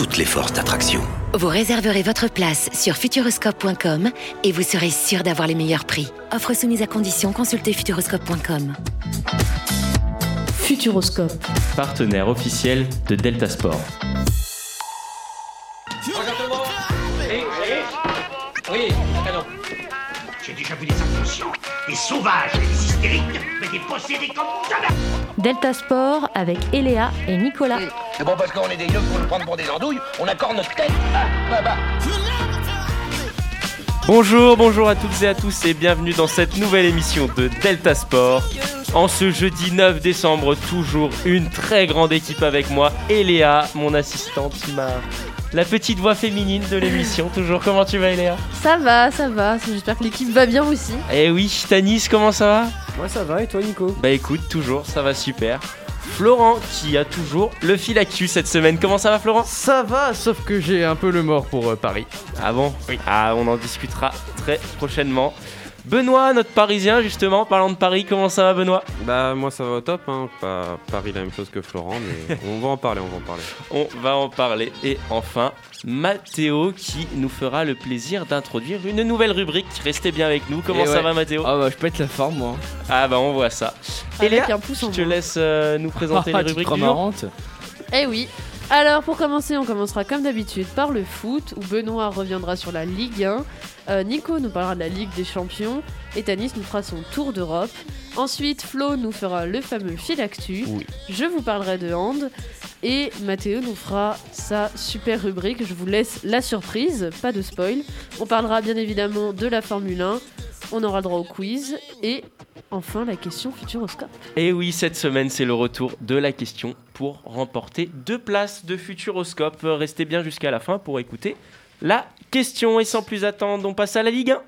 toutes les forces d'attraction. Vous réserverez votre place sur futuroscope.com et vous serez sûr d'avoir les meilleurs prix. Offre soumise à condition, consultez futuroscope.com. Futuroscope. partenaire officiel de Delta Sport. Oui. J'ai déjà vu des sauvages, des hystériques, mais des possédés comme jamais Delta Sport avec Eléa et Nicolas. C'est bon parce qu'on est des yeux pour nous prendre pour des andouilles, on accorde notre tête. Ah, bah, bah. Bonjour, bonjour à toutes et à tous et bienvenue dans cette nouvelle émission de Delta Sport. En ce jeudi 9 décembre, toujours une très grande équipe avec moi, Eléa, mon assistante, qui m'a la petite voix féminine de l'émission. Toujours, comment tu vas, Eléa? Ça va, ça va. J'espère que l'équipe va bien aussi. Eh oui, Tanis, comment ça va? Moi ça va et toi Nico? Bah écoute, toujours, ça va super. Florent, qui a toujours le fil actu cette semaine. Comment ça va, Florent? Ça va, sauf que j'ai un peu le mort pour euh, Paris. Ah bon? Ah, on en discutera très prochainement. Benoît, notre Parisien, justement, parlant de Paris, comment ça va, Benoît? Bah moi ça va au top, hein. pas Paris la même chose que Florent, mais on va en parler, on va en parler. On va en parler. Et enfin, Mathéo, qui nous fera le plaisir d'introduire une nouvelle rubrique. Restez bien avec nous. Comment Et ça ouais. va, Mathéo Ah bah je pète la forme moi. Ah bah on voit ça. Avec Eléa, un pouce en je te laisse euh, nous présenter rubriques crois du jour. marrante Eh oui. Alors pour commencer, on commencera comme d'habitude par le foot, où Benoît reviendra sur la Ligue 1, euh, Nico nous parlera de la Ligue des Champions, et Tanis nous fera son tour d'Europe. Ensuite, Flo nous fera le fameux fil actu, Oui. je vous parlerai de hand, et Mathéo nous fera sa super rubrique. Je vous laisse la surprise, pas de spoil. On parlera bien évidemment de la Formule 1, on aura droit au quiz, et enfin la question Futuroscope. Et oui, cette semaine, c'est le retour de la question pour remporter deux places de Futuroscope. Restez bien jusqu'à la fin pour écouter la question. Et sans plus attendre, on passe à la Ligue 1.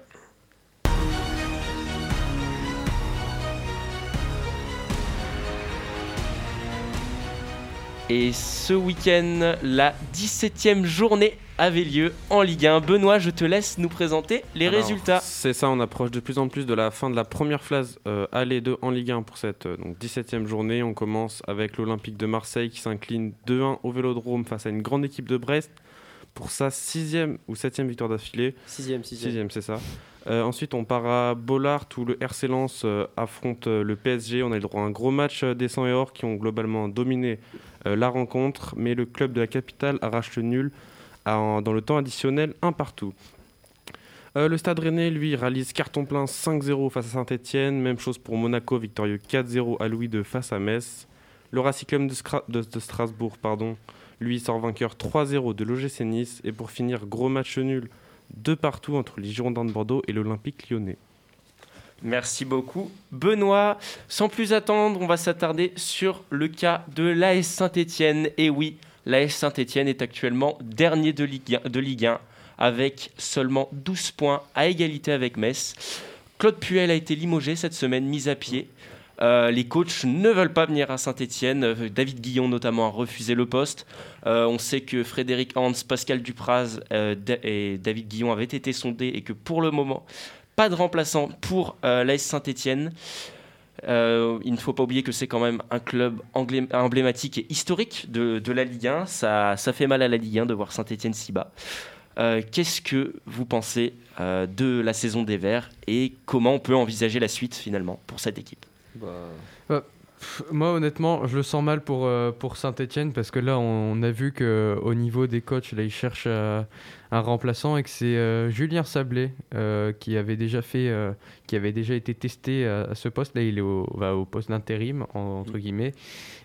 Et ce week-end, la 17e journée avait lieu en Ligue 1. Benoît, je te laisse nous présenter les Alors, résultats. C'est ça, on approche de plus en plus de la fin de la première phase euh, aller 2 en Ligue 1 pour cette euh, donc, 17e journée. On commence avec l'Olympique de Marseille qui s'incline 2-1 au Vélodrome face à une grande équipe de Brest pour sa sixième ou septième victoire d'affilée. Sixième, Sixième, c'est ça. Euh, ensuite, on part à Bollard où le RC Lens euh, affronte euh, le PSG. On a eu le droit à un gros match euh, des 100 et or qui ont globalement dominé euh, la rencontre, mais le club de la capitale arrache le nul dans le temps additionnel, un partout. Euh, le Stade Rennais, lui, réalise carton plein 5-0 face à Saint-Etienne. Même chose pour Monaco, victorieux 4-0 à Louis II face à Metz. Le Racing de Strasbourg, pardon, lui sort vainqueur 3-0 de l'OGC Nice. Et pour finir, gros match nul de partout entre les Girondins de Bordeaux et l'Olympique lyonnais. Merci beaucoup, Benoît. Sans plus attendre, on va s'attarder sur le cas de l'AS Saint-Etienne. Et oui, l'AS Saint-Etienne est actuellement dernier de Ligue 1, de Ligue 1 avec seulement 12 points à égalité avec Metz. Claude Puel a été limogé cette semaine, mis à pied. Euh, les coachs ne veulent pas venir à Saint-Etienne. David Guillon notamment a refusé le poste. Euh, on sait que Frédéric Hans, Pascal Dupraz euh, et David Guillon avaient été sondés et que pour le moment, pas de remplaçant pour euh, l'AS Saint-Etienne. Il ne faut pas oublier que c'est quand même un club anglais- emblématique et historique de, de la Ligue 1. Ça, ça fait mal à la Ligue 1 de voir Saint-Etienne si bas. Euh, Qu'est-ce que vous pensez euh, de la saison des Verts et comment on peut envisager la suite finalement pour cette équipe? Pff, Moi honnêtement je le sens mal pour, euh, pour Saint-Etienne parce que là on, a vu qu'au niveau des coachs là ils cherchent euh, un remplaçant et que c'est euh, Julien Sablé euh, qui avait déjà fait euh, qui avait déjà été testé à, à ce poste. Là il est au, va au poste d'intérim en- entre guillemets.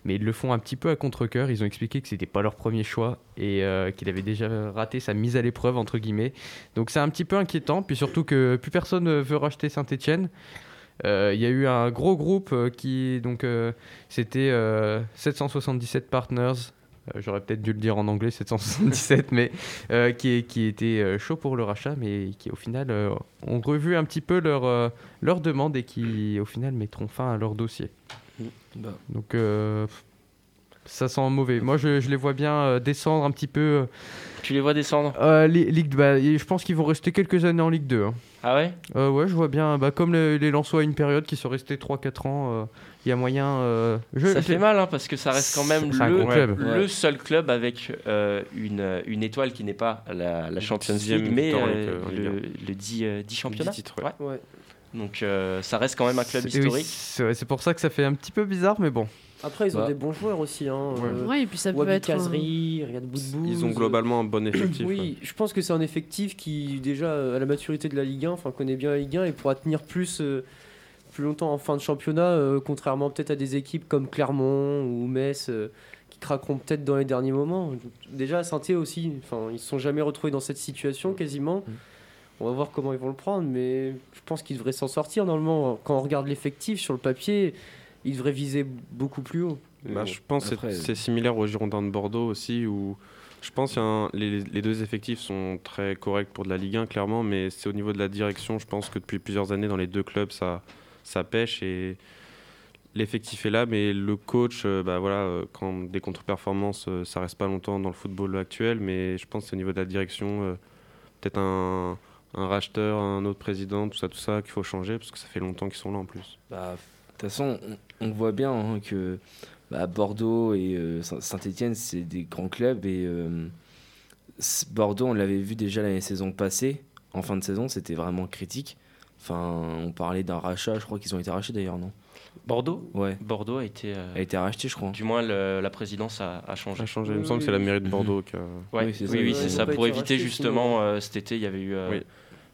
Mais ils le font un petit peu à contre-coeur. Ils ont expliqué que c'était pas leur premier choix et euh, qu'il avait déjà raté sa mise à l'épreuve entre guillemets. Donc c'est un petit peu inquiétant. Puis surtout que plus personne ne veut racheter Saint-Etienne Euh, il y a eu un gros groupe euh, qui donc euh, c'était euh, 777 partners j'aurais peut-être dû le dire en anglais 777, mais qui, qui était chaud pour le rachat, mais qui au final ont revu un petit peu leur, leur demande et qui au final mettront fin à leur dossier. Bah. Donc ça sent mauvais. Moi je, je les vois bien euh, descendre un petit peu. Tu les vois descendre? Euh, Li- Ligue, bah, et je pense qu'ils vont rester quelques années en Ligue 2. hein. Ah ouais? Euh, ouais, je vois bien. Bah, comme le- les Lensois à une période qui sont restés 3-4 ans, euh, il y a moyen. euh, je- Ça je- fait mal hein, parce que ça reste quand même C'est un le, gros club. le Ouais. seul club avec euh, une, une étoile qui n'est pas la, la Champions dixième League, mais victoire euh, en Ligue le, un. le 10, euh, 10 championnats. titres, ouais. Donc euh, ça reste quand même un club C'est- oui, historique. c'est ouais, c'est pour ça que ça fait un petit peu bizarre, mais bon. Après, ils ont Bah. des bons joueurs aussi. Hein. Ouais. Ouais, et puis ça peut Wabi être un- Kazri, Riyad Boudbouz. Ils ont globalement un bon effectif. Oui, ouais. je pense que c'est un effectif qui, déjà, euh, à la maturité de la Ligue 1, enfin, connaît bien la Ligue 1 et pourra tenir plus, euh, plus longtemps en fin de championnat, euh, contrairement peut-être à des équipes comme Clermont ou Metz euh, qui craqueront peut-être dans les derniers moments. Déjà, saint aussi, enfin, ils se sont jamais retrouvés dans cette situation quasiment. On va voir comment ils vont le prendre, mais je pense qu'ils devraient s'en sortir normalement. Quand on regarde l'effectif sur le papier, ils devraient viser beaucoup plus haut. Bah, je pense que Après, c'est- c'est similaire aux Girondins de Bordeaux aussi, où je pense que les, les deux effectifs sont très corrects pour de la Ligue 1, clairement, mais c'est au niveau de la direction, je pense que depuis plusieurs années, dans les deux clubs, ça, ça pêche et l'effectif est là, mais le coach, euh, bah, voilà, euh, quand des contre-performances, euh, ça reste pas longtemps dans le football actuel, mais je pense que c'est au niveau de la direction, euh, peut-être un, un racheteur, un autre président, tout ça, tout ça, qu'il faut changer, parce que ça fait longtemps qu'ils sont là en plus. Bah, de toute façon, on, voit bien hein, que bah, Bordeaux et euh, Saint- Saint-Etienne, c'est des grands clubs. Et euh, Bordeaux, on l'avait vu déjà l'année saison passée. En fin de saison, c'était vraiment critique. Enfin, on parlait d'un rachat. Je crois qu'ils ont été rachetés d'ailleurs, non? Bordeaux? Ouais. Bordeaux a été. euh, A été racheté, je crois. Du moins, le- la présidence a, a changé. A changé. Il me semble que c'est la mairie de Bordeaux qui a- Ouais, Oui, c'est oui, ça. oui, Pour éviter justement, euh, cet été, il y avait eu euh, Oui.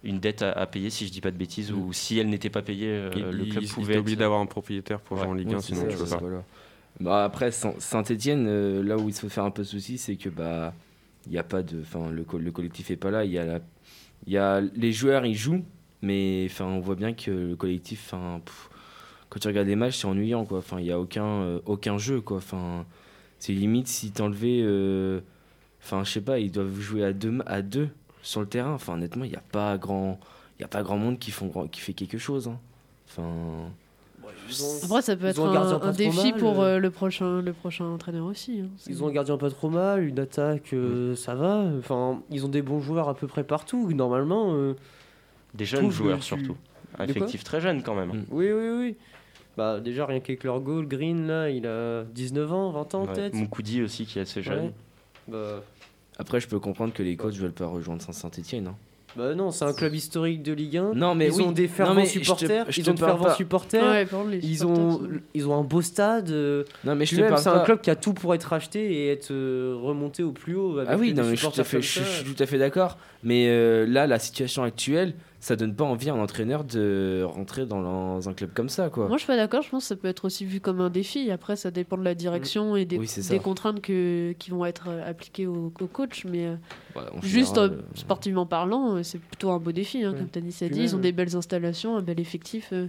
Une dette à, à payer, si je dis pas de bêtises, ou si elle n'était pas payée, euh, Il- le il- club il pouvait. obligé être- d'avoir un propriétaire pour jouer en Ligue 1, c'est sinon ça, tu peux pas. voilà. Bah, après, Saint-Etienne, là où il se fait faire un peu de souci, c'est que bah il y a pas de. Enfin, le, co- le collectif est pas là. Il y a la, il y a les joueurs, ils jouent, mais enfin, on voit bien que le collectif, enfin, pff, quand tu regardes les matchs, c'est ennuyant, quoi. Enfin, il y a aucun, euh, aucun jeu, quoi. Enfin, c'est limite si t'enlevais, euh, enfin, je sais pas, ils doivent jouer à deux, à deux sur le terrain. Enfin, honnêtement, il y a pas grand, il y a pas grand monde qui font, qui fait quelque chose. hein. Enfin. Après, ça peut être un défi mal, pour euh. euh, le, prochain, le prochain entraîneur aussi. hein. Ils ont un gardien pas trop mal, une attaque, euh, ça va. Enfin, ils ont des bons joueurs à peu près partout. Normalement, euh, Des je jeunes que joueurs surtout. Un effectif très jeune quand même. Oui, oui, oui. Bah, déjà, rien qu'avec leur goal, Green, là, il a 19 ans, 20 ans Ouais. peut-être. Moukoudi aussi qui est assez jeune. Ouais. Bah, Après, je peux comprendre que les coachs veulent pas rejoindre Saint-Etienne. Hein. bah non, c'est un club historique de Ligue 1. Non, mais ils oui. ont des Non, fervents je te- supporters. je ils ont de parle fervents supporters. Ouais, ils, ont, ils ont un beau stade. euh, Non, mais je puis te c'est un club qui a tout pour être racheté et être euh, remonté au plus haut. Avec Ah oui, des non, mais je suis, tout à supporters fait, comme je, ça. je suis tout à fait d'accord. Mais euh, là, la situation actuelle, ça donne pas envie à un entraîneur de rentrer dans, un club comme ça, quoi. Moi, je suis pas d'accord. Je pense que ça peut être aussi vu comme un défi. Après, ça dépend de la direction et des, Oui, contraintes que, qui vont être euh, appliquées au, au coach. Mais euh, en juste général, euh, sportivement parlant, c'est plutôt un beau défi. hein, Comme Tanis a dit, ils ont des belles installations, un bel effectif. euh,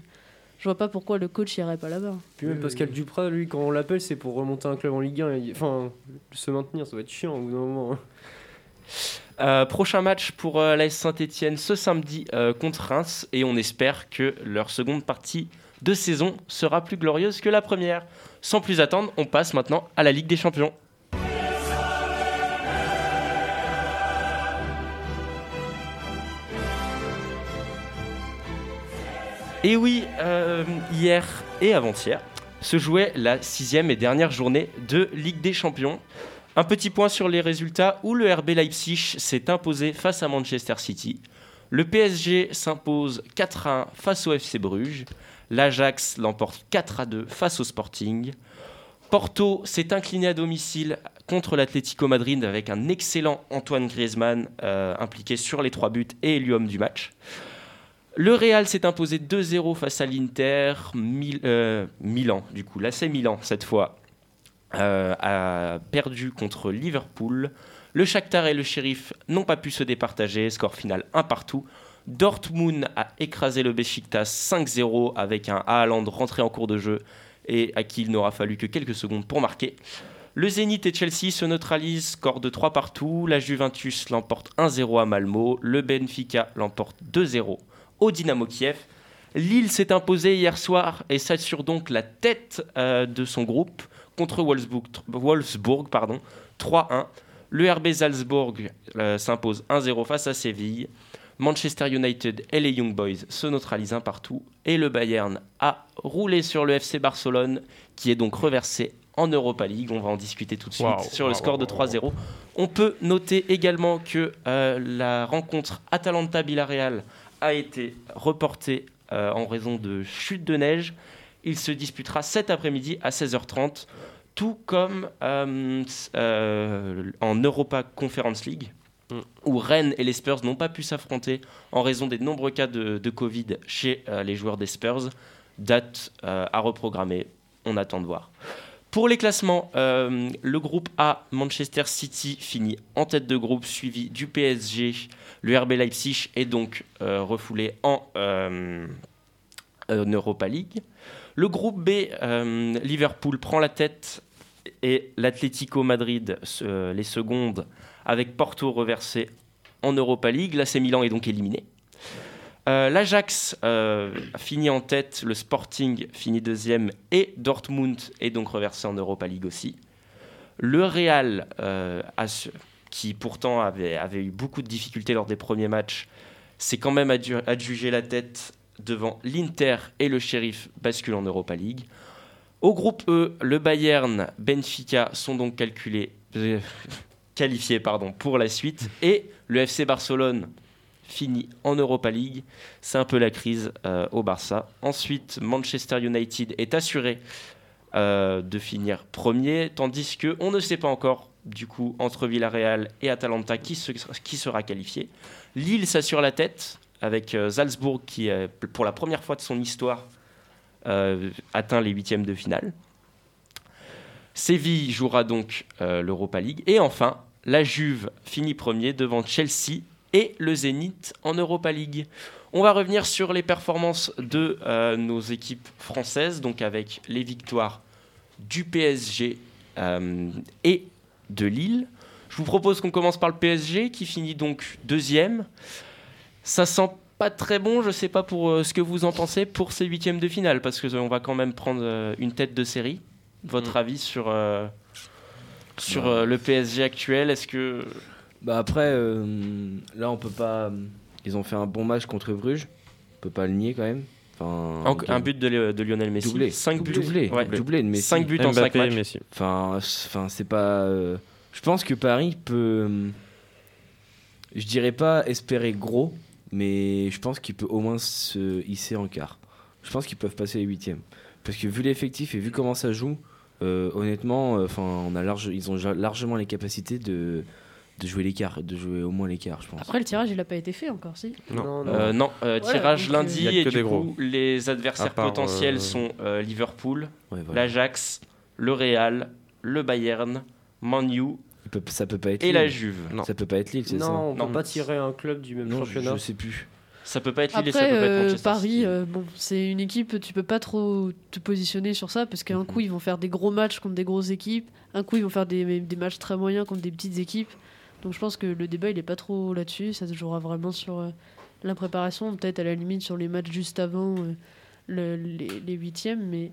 je vois pas pourquoi le coach irait pas là-bas. Puis même Pascal Duprat, lui, quand on l'appelle, c'est pour remonter un club en Ligue 1. et- Enfin, se maintenir, ça va être chiant au bout d'un moment. Euh, prochain match pour euh, l'AS Saint-Etienne ce samedi euh, contre Reims et on espère que leur seconde partie de saison sera plus glorieuse que la première. Sans plus attendre, on passe maintenant à la Ligue des Champions. Et oui, euh, hier et avant-hier se jouait la sixième et dernière journée de Ligue des Champions. Un petit point sur les résultats où le RB Leipzig s'est imposé face à Manchester City. Le PSG s'impose 4 à 1 face au FC Bruges. L'Ajax l'emporte 4 à 2 face au Sporting. Porto s'est incliné à domicile contre l'Atlético Madrid avec un excellent Antoine Griezmann euh, impliqué sur les trois buts et élu homme du match. Le Real s'est imposé 2-0 face à l'Inter. Euh, Milan, du coup, l'AC Milan cette fois a perdu contre Liverpool. Le Shakhtar et le Sheriff n'ont pas pu se départager. Score final 1 partout. Dortmund a écrasé le Besiktas 5-0 avec un Haaland rentré en cours de jeu et à qui il n'aura fallu que quelques secondes pour marquer. Le Zénith et Chelsea se neutralisent, score de 3 partout. La Juventus l'emporte 1-0 à Malmo. Le Benfica l'emporte 2-0 au Dynamo Kiev. Lille s'est imposé hier soir et s'assure donc la tête euh, de son groupe contre Wolfsburg, Wolfsburg pardon, 3-1. Le RB Salzbourg euh, s'impose 1-0 face à Séville. Manchester United et les Young Boys se neutralisent un partout. Et le Bayern a roulé sur le FC Barcelone, qui est donc reversé en Europa League. On va en discuter tout de suite sur le score de waouh, 3-0. On peut noter également que euh, la rencontre Atalanta-Villarreal a été reportée euh, en raison de chute de neige. Il se disputera cet après-midi à 16h30, tout comme euh, euh, en Europa Conference League, où Rennes et les Spurs n'ont pas pu s'affronter en raison des nombreux cas de, de Covid chez euh, les joueurs des Spurs. Date euh, à reprogrammer, on attend de voir. Pour les classements, euh, le groupe A, Manchester City, finit en tête de groupe, suivi du PSG. Le RB Leipzig est donc refoulé en, en Europa League. Le groupe B, euh, Liverpool prend la tête et l'Atlético Madrid se- les secondes avec Porto reversé en Europa League. L'AC Milan est donc éliminé. Euh, L'Ajax euh, finit en tête, le Sporting finit deuxième et Dortmund est donc reversé en Europa League aussi. Le Real, euh, qui pourtant avait, avait eu beaucoup de difficultés lors des premiers matchs, s'est quand même adju- adjugé la tête devant l'Inter et le Sheriff bascule en Europa League. Au groupe E, le Bayern, Benfica sont donc calculés, euh, qualifiés pardon, pour la suite et le FC Barcelone finit en Europa League. C'est un peu la crise euh, au Barça. Ensuite, Manchester United est assuré euh, de finir premier, tandis que on ne sait pas encore du coup entre Villarreal et Atalanta qui sera qualifié. Lille s'assure la tête avec euh, Salzbourg qui, euh, pour la première fois de son histoire, euh, atteint les huitièmes de finale. Séville jouera donc l'Europa League. Et enfin, la Juve finit premier devant Chelsea et le Zénith en Europa League. On va revenir sur les performances de nos équipes françaises, donc avec les victoires du PSG et de Lille. Je vous propose qu'on commence par le PSG qui finit donc deuxième. Ça sent pas très bon, je sais pas pour euh, ce que vous en pensez pour ces huitièmes de finale, parce que euh, on va quand même prendre euh, une tête de série. Votre avis sur, euh, sur Bah. euh, le PSG actuel Est-ce que Bah après, euh, là on peut pas. Ils ont fait un bon match contre Bruges. On peut pas le nier quand même. Enfin, En- un but de, Lionel Messi, Doublé. cinq buts. Doublé. Ouais. Doublé de Messi. Cinq buts en cinq matchs. Enfin, c- enfin c'est pas. euh, je pense que Paris peut. euh, Je dirais pas espérer gros, mais je pense qu'il peut au moins se hisser en quart. Je pense qu'ils peuvent passer les huitièmes. Parce que vu l'effectif et vu comment ça joue, euh, honnêtement, euh, enfin, on a large, ils ont largement les capacités de, de jouer l'écart, de jouer au moins l'écart, je pense. Après, le tirage, il n'a pas été fait encore, si Non, Euh, non, euh, tirage donc, lundi et du coup les adversaires part, potentiels euh, sont euh, Liverpool, Ouais, voilà. l'Ajax, le Real, le Bayern, Man U peut- ça peut pas être et Lille. la Juve. Ça peut pas être Lille, c'est ça Non, on Non. peut pas tirer un club du même Non, je, championnat. je sais plus. Ça peut pas être Lille et ça Après, peut pas être euh, Manchester Paris, City. euh, bon, c'est une équipe, tu peux pas trop te positionner sur ça parce qu'un Mhm. coup, ils vont faire des gros matchs contre des grosses équipes, un coup, ils vont faire des, des matchs très moyens contre des petites équipes. Donc je pense que le débat, il est pas trop là-dessus. Ça se jouera vraiment sur euh, la préparation, peut-être à la limite sur les matchs juste avant euh, le- les, les huitièmes. Mais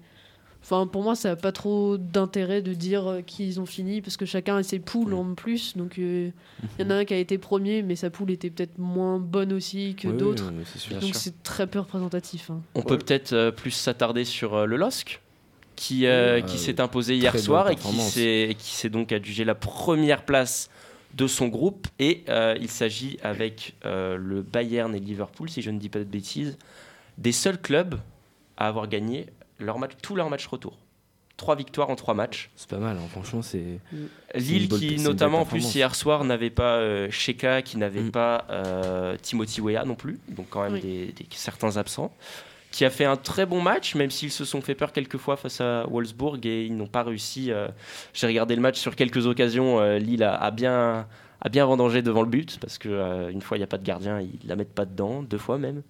enfin, pour moi, ça n'a pas trop d'intérêt de dire euh, qu'ils ont fini parce que chacun a ses poules en plus. Donc euh, il y en a un qui a été premier, mais sa poule était peut-être moins bonne aussi que Oui, d'autres. Donc c'est très peu représentatif. hein. On peut peut-être euh, plus s'attarder sur euh, le LOSC, qui, euh, qui euh, s'est imposé hier soir et qui s'est et qui s'est donc adjugé la première place de son groupe. Et euh, il s'agit avec euh, le Bayern et Liverpool, si je ne dis pas de bêtises, des seuls clubs à avoir gagné leur match, tous leurs matchs retour. Trois victoires en trois matchs. C'est pas mal, hein, franchement, c'est. Lille qui notamment en plus hier soir n'avait pas euh, Sheka, qui n'avait Mm. pas euh, Timothy Weah non plus, donc quand même Oui. des, des- certains absents, qui a fait un très bon match, même s'ils se sont fait peur quelques fois face à Wolfsburg et ils n'ont pas réussi. euh, J'ai regardé le match sur quelques occasions, euh, Lille a, a bien a bien vendangé devant le but parce que euh, une fois il n'y a pas de gardien, ils la mettent pas dedans, deux fois même.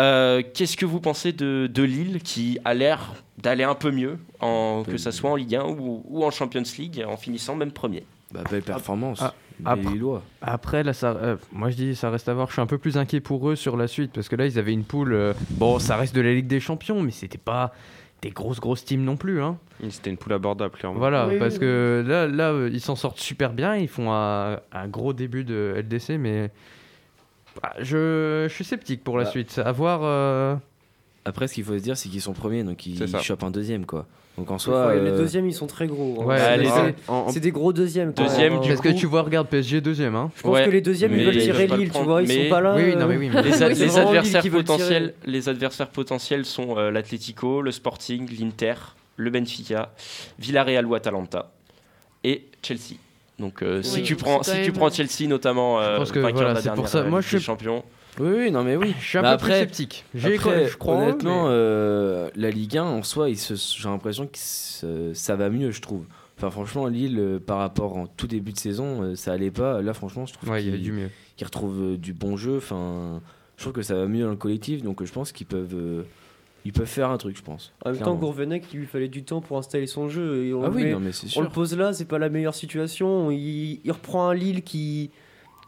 Euh, Qu'est-ce que vous pensez de, de Lille qui a l'air d'aller un peu mieux, en, que ça soit en Ligue 1 ou, ou en Champions League, en finissant même premier? Bah, belle performance. Ah, Les après, Lillois. après, là, ça, euh, moi je dis ça reste à voir. Je suis un peu plus inquiet pour eux sur la suite parce que là, ils avaient une poule. euh, bon, ça reste de la Ligue des Champions, mais c'était pas des grosses grosses teams non plus. Hein. C'était une poule abordable, clairement. Voilà, Oui, parce oui, que là, là, ils s'en sortent super bien. Ils font un, un gros début de LDC, mais bah, je, je suis sceptique pour la Bah. suite. À voir. euh, Après, ce qu'il faut se dire, c'est qu'ils sont premiers, donc ils chopent un deuxième, quoi. Donc en Ouais. Les euh, deuxièmes, ils sont très gros. hein. Ouais, C'est- des gros deuxièmes. quand Deuxième, même. du Parce que tu vois, regarde PSG deuxième. Hein. Je pense que les deuxièmes, ils veulent tirer peuvent pas le Lille, tu vois, ils sont pas là. Oui, oui, non, mais oui, mais- Les, ad- adversaires potentiels, les adversaires potentiels sont euh, l'Atlético, le Sporting, l'Inter, le Benfica, Villarreal ou Atalanta et Chelsea. Donc euh, si tu prends si tu prends Chelsea notamment euh, Je pense voilà, c'est pour ça. Moi, Ligue je suis- champions. Oui, oui, non, mais oui. Je suis un peu plus sceptique. Après, je crois, Honnêtement, mais- euh, la Ligue 1, en soi, il se- j'ai l'impression que se- ça va mieux, je trouve. Enfin, franchement, Lille, euh, par rapport en tout début de saison, euh, ça allait pas. Là, franchement, je trouve Ouais, il y avait qu'ils- du mieux. euh, du bon jeu. Enfin, je trouve que ça va mieux dans le collectif, donc euh, je pense qu'ils peuvent, ils peuvent faire un truc, je pense. En même temps. Gourvenec, il lui fallait du temps pour installer son jeu. Et on Ah le oui, met- non, mais c'est On le pose là, c'est pas la meilleure situation. Il, il reprend un Lille qui,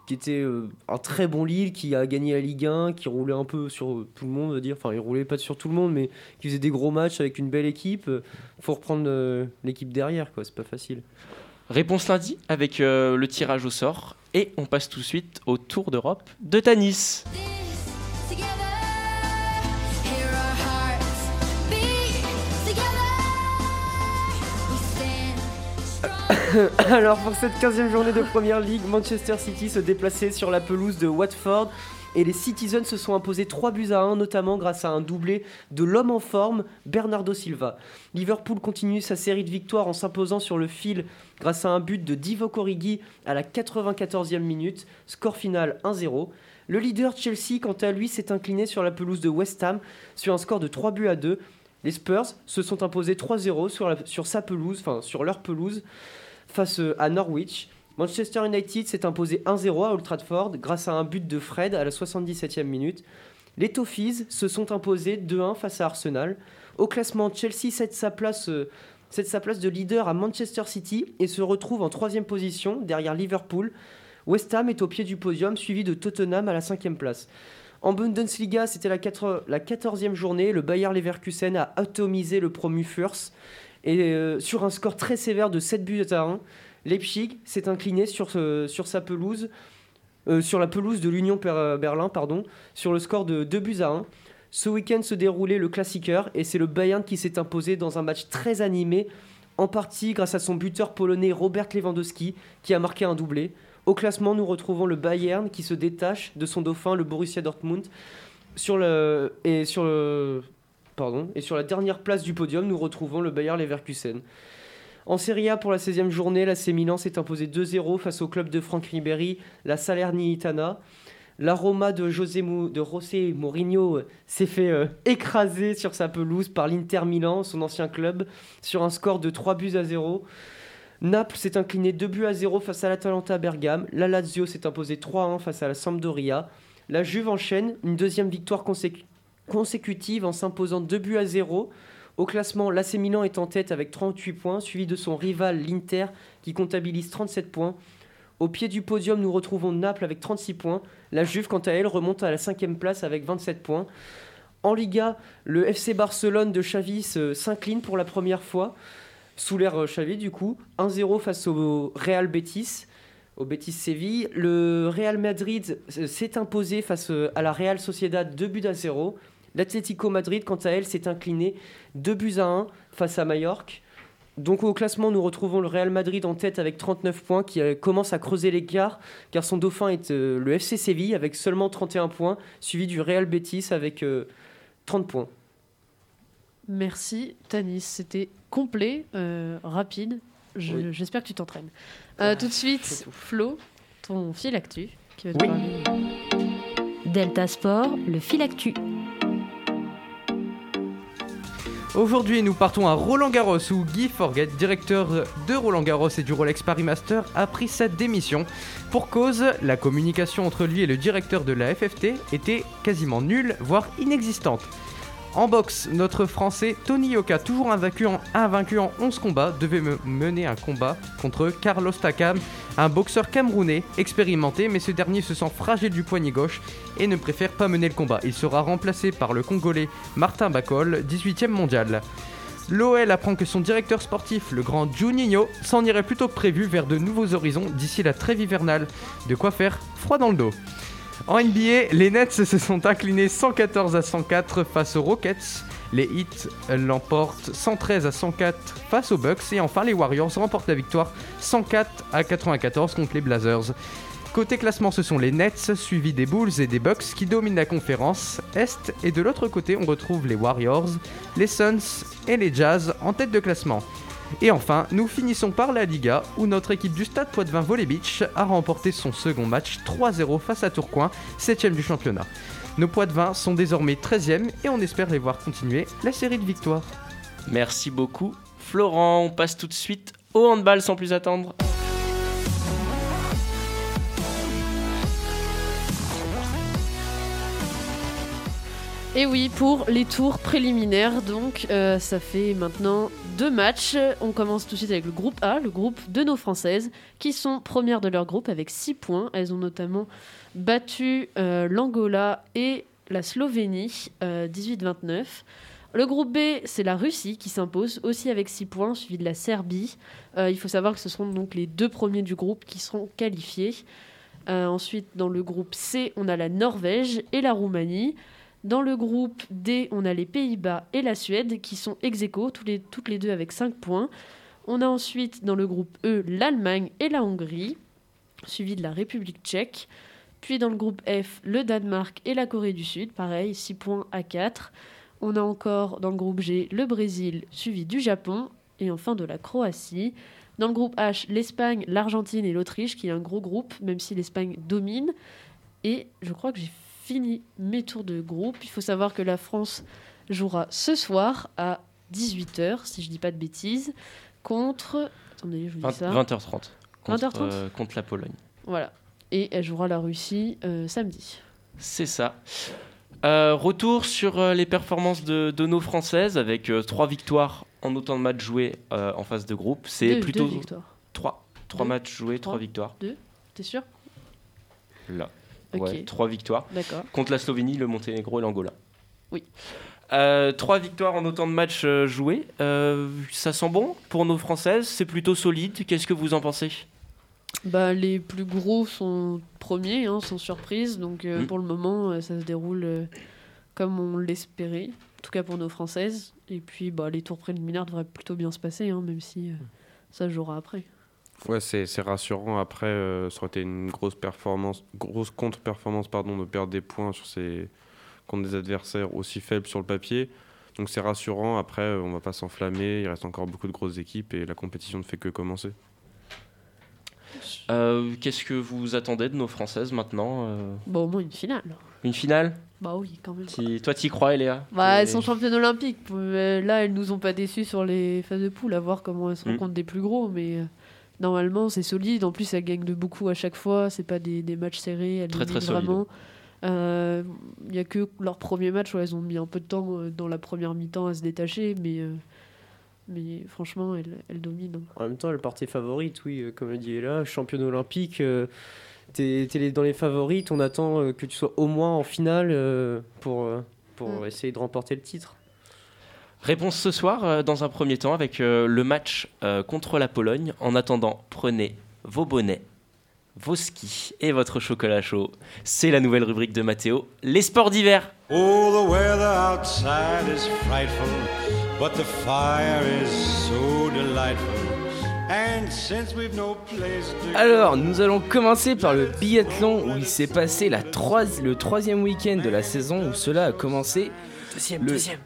qui était euh, un très bon Lille, qui a gagné la Ligue 1, qui roulait un peu sur euh, tout le monde, on va dire. Enfin, il roulait pas sur tout le monde, mais qui faisait des gros matchs avec une belle équipe. Euh, Faut reprendre euh, l'équipe derrière, quoi. C'est pas facile. Réponse lundi avec euh, le tirage au sort et on passe tout de suite au Tour d'Europe de Tanis. Alors pour cette 15e journée de Première Ligue, Manchester City se déplaçait sur la pelouse de Watford et les Citizens se sont imposés 3 buts à 1 notamment grâce à un doublé de l'homme en forme Bernardo Silva. Liverpool continue sa série de victoires en s'imposant sur le fil grâce à un but de Divock Origi à la 94e minute, score final 1-0. Le leader Chelsea quant à lui s'est incliné sur la pelouse de West Ham sur un score de 3 buts à 2. Les Spurs se sont imposés 3-0 sur, la- sur sa pelouse, enfin sur leur pelouse face euh, à Norwich. Manchester United s'est imposé 1-0 à Old Trafford grâce à un but de Fred à la 77e minute. Les Toffees se sont imposés 2-1 face à Arsenal. Au classement, Chelsea cède sa place, euh, cède sa place de leader à Manchester City et se retrouve en troisième position derrière Liverpool. West Ham est au pied du podium, suivi de Tottenham à la cinquième place. En Bundesliga, c'était la, quatre- la 14e journée. Le Bayer Leverkusen a atomisé le promu Furs et euh, sur un score très sévère de 7 buts à 1. Leipzig s'est incliné sur, sur sa pelouse, euh, sur la pelouse de l'Union Berlin, pardon, sur le score de 2 buts à 1. Ce week-end se déroulait le Klassiker et c'est le Bayern qui s'est imposé dans un match très animé, en partie grâce à son buteur polonais Robert Lewandowski qui a marqué un doublé. Au classement, nous retrouvons le Bayern qui se détache de son dauphin, le Borussia Dortmund. Sur le, et, sur le, et sur la dernière place du podium, nous retrouvons le Bayer Leverkusen. En Serie A, pour la 16e journée, la Milan s'est imposé 2-0 face au club de Franck Ribéry, la Salernitana. La Roma de José, de José Mourinho euh, s'est fait euh, écraser sur sa pelouse par l'Inter Milan, son ancien club, sur un score de 3 buts à 0. Naples s'est incliné 2 buts à 0 face à l'Atalanta Bergame. La Lazio s'est imposé 3-1 face à la Sampdoria. La Juve enchaîne une deuxième victoire consécu- consécutive en s'imposant 2 buts à 0. Au classement, l'AC Milan est en tête avec 38 points, suivi de son rival l'Inter qui comptabilise 37 points. Au pied du podium, nous retrouvons Naples avec 36 points. La Juve, quant à elle, remonte à la cinquième place avec 27 points. En Liga, le FC Barcelone de Xavi s'incline pour la première fois, sous l'ère Xavi du coup, 1-0 face au Real Betis, au Betis Séville. Le Real Madrid s'est imposé face euh, à la Real Sociedad 2 buts à 0. L'Atlético Madrid, quant à elle, s'est incliné 2 buts à 1 face à Majorque. Donc au classement, nous retrouvons le Real Madrid en tête avec 39 points qui euh, commence à creuser l'écart car son dauphin est euh, le FC Séville avec seulement 31 points, suivi du Real Betis avec euh, 30 points. Merci Tanis, c'était complet, euh, rapide. Je- Oui. J'espère que tu t'entraînes. Euh, tout de suite, Flo, ton fil actu. Qui va te Oui. parler. Delta Sport, le fil actu. Aujourd'hui, nous partons à Roland Garros où Guy Forget, directeur de Roland Garros et du Rolex Paris Master, a pris sa démission. Pour cause, la communication entre lui et le directeur de la FFT était quasiment nulle, voire inexistante. En boxe, notre français Tony Yoka, toujours invaincu en, invaincu en 11 combats, devait me- mener un combat contre Carlos Takam, un boxeur camerounais expérimenté, mais ce dernier se sent fragile du poignet gauche et ne préfère pas mener le combat. Il sera remplacé par le Congolais Martin Bacol, 18e mondial. L'OL apprend que son directeur sportif, le grand Juninho, s'en irait plutôt prévu vers de nouveaux horizons d'ici la trêve hivernale. De quoi faire froid dans le dos. En NBA, les Nets se sont inclinés 114 à 104 face aux Rockets. Les Heat l'emportent 113 à 104 face aux Bucks. Et enfin, les Warriors remportent la victoire 104 à 94 contre les Blazers. Côté classement, ce sont les Nets, suivis des Bulls et des Bucks qui dominent la conférence Est. Et de l'autre côté, on retrouve les Warriors, les Suns et les Jazz en tête de classement. Et enfin, nous finissons par la Liga, où notre équipe du Stade Poitvin Volley Beach a remporté son second match 3-0 face à Tourcoing, 7ème du championnat. Nos Poitvins sont désormais 13e et on espère les voir continuer la série de victoires. Merci beaucoup, Florent. On passe tout de suite au handball sans plus attendre. Et oui, pour les tours préliminaires, donc euh, ça fait maintenant deux matchs. On commence tout de suite avec le groupe A, le groupe de nos Françaises, qui sont premières de leur groupe avec 6 points. Elles ont notamment battu euh, l'Angola et la Slovénie euh, 18-29. Le groupe B, c'est la Russie qui s'impose aussi avec 6 points, suivi de la Serbie. Euh, il faut savoir que ce seront donc les deux premiers du groupe qui seront qualifiés. Euh, ensuite, dans le groupe C, on a la Norvège et la Roumanie. Dans le groupe D, on a les Pays-Bas et la Suède qui sont ex toutes les deux avec 5 points. On a ensuite dans le groupe E l'Allemagne et la Hongrie, suivi de la République tchèque. Puis dans le groupe F, le Danemark et la Corée du Sud, pareil, 6 points à 4. On a encore dans le groupe G le Brésil, suivi du Japon, et enfin de la Croatie. Dans le groupe H, l'Espagne, l'Argentine et l'Autriche, qui est un gros groupe, même si l'Espagne domine. Et je crois que j'ai fini mes tours de groupe. Il faut savoir que la France jouera ce soir à 18h, si je dis pas de bêtises, contre. Attendez, je vous dis 20, ça. 20h30. Contre, 20h30 euh, contre la Pologne. Voilà. Et elle jouera la Russie euh, samedi. C'est ça. Euh, retour sur les performances de, de nos Françaises avec trois victoires en autant de matchs joués en phase de groupe. C'est plutôt deux victoires. trois, trois Deux, matchs joués, trois, trois. victoires. Deux T'es sûr? Là, Ok. ouais, trois victoires. Contre la Slovénie, le Monténégro et l'Angola. Oui. Euh, trois victoires en autant de matchs euh, joués. Euh, ça sent bon pour nos Françaises? C'est plutôt solide. Qu'est-ce que vous en pensez? Bah, les plus gros sont premiers, hein, sans surprise. Donc euh, Mm. pour le moment, ça se déroule comme on l'espérait. En tout cas pour nos Françaises. Et puis bah, les tours préliminaires devraient plutôt bien se passer, hein, même si euh, ça jouera après. Ouais, c'est rassurant. Après, euh, ça aurait été une grosse performance, grosse contre-performance, pardon, de perdre des points sur ces contre des adversaires aussi faibles sur le papier. Donc c'est rassurant. Après, euh, on va pas s'enflammer. Il reste encore beaucoup de grosses équipes et la compétition ne fait que commencer. Euh, Qu'est-ce que vous attendez de nos Françaises maintenant euh, Bon, au moins une finale. Une finale? Bah oui, quand même. Toi, t'y crois, Eléa? Bah, elles sont championnes olympiques. Là, elles nous ont pas déçus sur les phases de poule, à voir comment elles se Mm. rencontrent des plus gros. Mais euh, normalement, c'est solide. En plus, elles gagnent de beaucoup à chaque fois. C'est pas des, des matchs serrés. Elles Très, très vraiment. Il n'y a que leur premier match où elles ont mis un peu de temps euh, dans la première mi-temps à se détacher. Mais, euh, mais franchement, elles, elles dominent. En même temps, elle partait favorite, oui, euh, comme le dit là, championne olympique. euh, T'es les- dans les favorites, on attend euh, que tu sois au moins en finale euh, pour, euh, pour Mm. essayer de remporter le titre. Réponse ce soir, euh, dans un premier temps, avec euh, le match euh, contre la Pologne. En attendant, prenez vos bonnets, vos skis et votre chocolat chaud. C'est la nouvelle rubrique de Mathéo, les sports d'hiver. Oh, the weather outside is frightful, but the fire is so delightful. And since we've no place to Alors, nous allons commencer par le biathlon où il s'est passé la troi- le troisième week-end de la saison où cela a commencé. Deuxième, le... deuxième.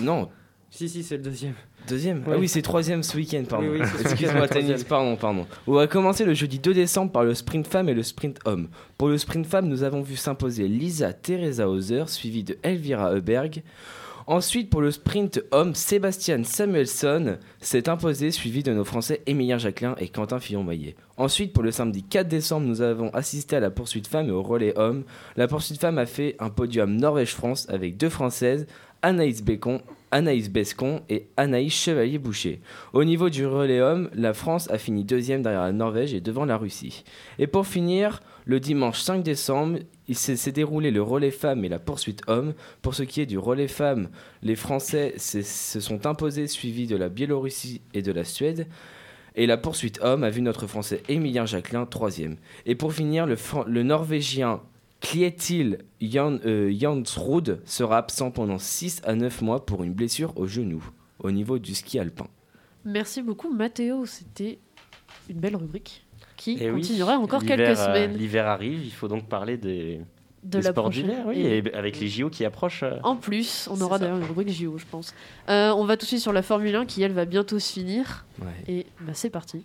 Non. Si, si, c'est le deuxième. Deuxième Ah oui, c'est troisième ce week-end, pardon. Oui, Excuse-moi, Tanis, pardon, pardon. On va commencer le jeudi 2 décembre par le sprint femme et le sprint homme. Pour le sprint femme, nous avons vu s'imposer Lisa Teresa Hauser, suivie de Elvira Heuberg. Ensuite, pour le sprint homme, Sébastien Samuelson s'est imposé, suivi de nos Français Émilien Jacquelin et Quentin Fillon-Maillet. Ensuite, pour le samedi 4 décembre, nous avons assisté à la poursuite femme et au relais homme. La poursuite femme a fait un podium Norvège-France avec deux Françaises, Anaïs Bécon, Anaïs Bescon et Anaïs Chevalier-Boucher. Au niveau du relais homme, la France a fini deuxième derrière la Norvège et devant la Russie. Et pour finir, le dimanche 5 décembre, il s'est déroulé le relais femmes et la poursuite homme. Pour ce qui est du relais femmes, les Français se sont imposés, suivis de la Biélorussie et de la Suède. Et la poursuite homme a vu notre Français Émilien Jacquelin troisième. Et pour finir, le Norvégien Kjetil Jan, euh, Jansrud sera absent pendant 6 à 9 mois pour une blessure au genou, au niveau du ski alpin. Merci beaucoup, Mathéo. C'était une belle rubrique qui Eh oui, continuera encore quelques euh, semaines. L'hiver arrive, il faut donc parler des, De des la sports d'hiver, oui, Et- et avec les JO qui approchent. euh, En plus, on aura d'ailleurs une rubrique JO, je pense. Euh, on va tout de suite sur la Formule 1 qui, elle, va bientôt se finir. Ouais. Et bah, c'est parti.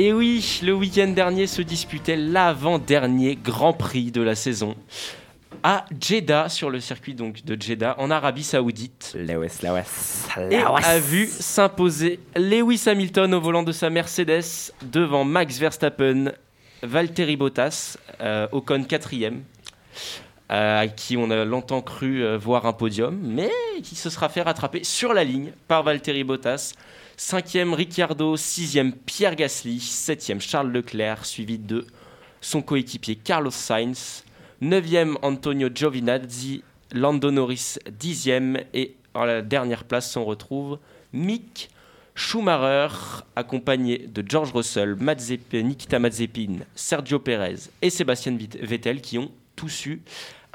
Et oui, le week-end dernier se disputait l'avant-dernier Grand Prix de la saison à Jeddah, sur le circuit donc de Jeddah, en Arabie Saoudite. Lewis, Lewis, Et a vu s'imposer Lewis Hamilton au volant de sa Mercedes devant Max Verstappen, Valtteri Bottas, euh, Ocon quatrième, euh, à qui on a longtemps cru euh, voir un podium, mais qui se sera fait rattraper sur la ligne par Valtteri Bottas. Cinquième Ricciardo, sixième Pierre Gasly, septième Charles Leclerc, suivi de son coéquipier Carlos Sainz, neuvième Antonio Giovinazzi, Lando Norris dixième. Et en la dernière place on retrouve Mick Schumacher, accompagné de George Russell, Nikita Mazepin, Sergio Perez et Sébastien Vettel qui ont tous eu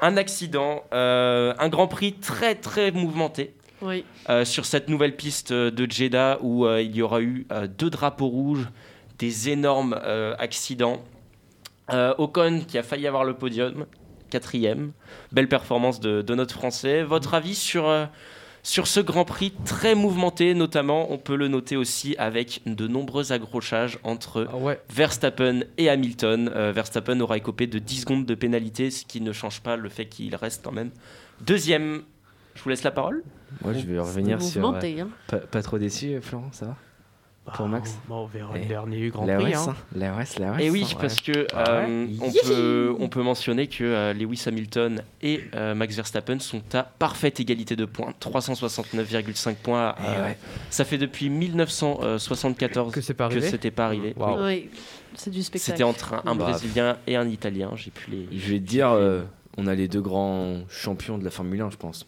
un accident, euh, un Grand Prix très très mouvementé. Oui. Euh, sur cette nouvelle piste euh, de Jeddah où euh, il y aura eu euh, deux drapeaux rouges, des énormes euh, accidents. Euh, Ocon qui a failli avoir le podium, quatrième. Belle performance de, de notre Français. Votre avis sur, euh, sur ce Grand Prix très mouvementé, notamment, on peut le noter aussi avec de nombreux accrochages entre Verstappen et Hamilton. Euh, Verstappen aura écopé de 10 secondes de pénalité, ce qui ne change pas le fait qu'il reste quand même deuxième. Je vous laisse la parole. Moi, je vais revenir sur. euh, hein. pas, pas trop déçu, Florent, ça va Pour Max Bah, on verra le Eh, dernier Grand Prix, RS, hein. La RS, la RS. Et oui, hein, parce ouais. que euh, Ouais. on, peut, on peut mentionner que euh, Lewis Hamilton et euh, Max Verstappen sont à parfaite égalité de points, 369,5 points. Eh euh, ouais. Ça fait depuis 1974 Que c'est pas arrivé c'était pas arrivé. Oui, c'est du spectacle. C'était entre un, un Bah, Brésilien et un Italien. J'ai pu les. Je vais te dire, euh, on a les deux grands champions de la Formule 1, je pense.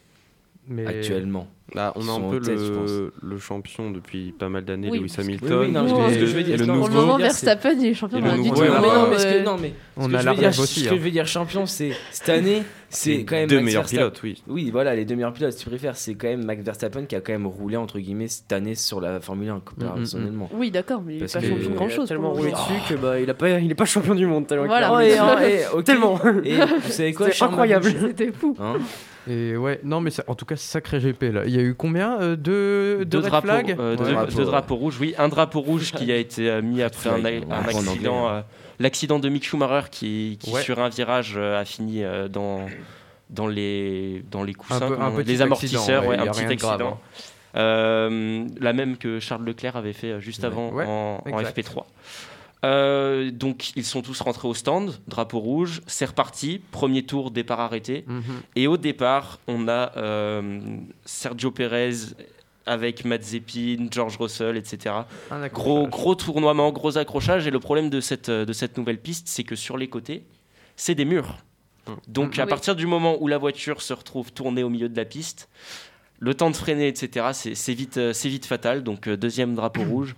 Mais- Actuellement. Bah, on a un peu tête, le, le champion depuis pas mal d'années, Oui, Lewis que- Hamilton. Oui, non, je le- je veux dire, et le non, Pour le nouveau- moment, Verstappen, il est champion le nouveau-. Ouais, mais non, mais ce que, non, mais On ce que a la aussi, Ce que hein. je veux dire champion, c'est cette année, c'est quand même deux Max meilleurs Verstappen. pilotes, oui. Oui, voilà, les deux meilleurs pilotes, si tu préfères, c'est quand même Max Verstappen qui a quand même roulé entre guillemets cette année sur la Formule 1 personnellement. Oui, d'accord, mais il n'est pas champion de grand Il a chose. tellement roulé dessus que bah, il, a pas, il est pas champion du monde. Tellement Voilà. hein, et- ok. Tellement. Et vous savez quoi, incroyable. C'était fou. Hein Et ouais, non, mais en tout cas, sacré GP là. Il y a eu combien euh, Deux, Deux red drapeaux, flags euh, Ouais, deux, drapeaux, deux drapeaux rouges, oui. Un drapeau rouge qui a été euh, mis après un, accident. hein. euh, L'accident de Mick Schumacher qui, qui Ouais. sur un virage, euh, a fini euh, dans, dans, les, dans les coussins, peu- les amortisseurs, accident, un petit de grave, accident. Euh, la même que Charles Leclerc avait fait juste Ouais. avant Ouais, en, en exact. FP3. Euh, donc ils sont tous rentrés au stand, drapeau rouge, c'est reparti, premier tour, départ arrêté. Mhm. Et au départ, on a euh, Sergio Perez avec Mazepin, George Russell, etc. Un Gros, gros tournoiement, gros accrochage. Et le problème de cette, de cette nouvelle piste, c'est que sur les côtés, c'est des murs. Donc Mm. à partir du moment où la voiture se retrouve tournée au milieu de la piste, le temps de freiner, etc., c'est vite, euh, fatal. Donc euh, deuxième drapeau rouge.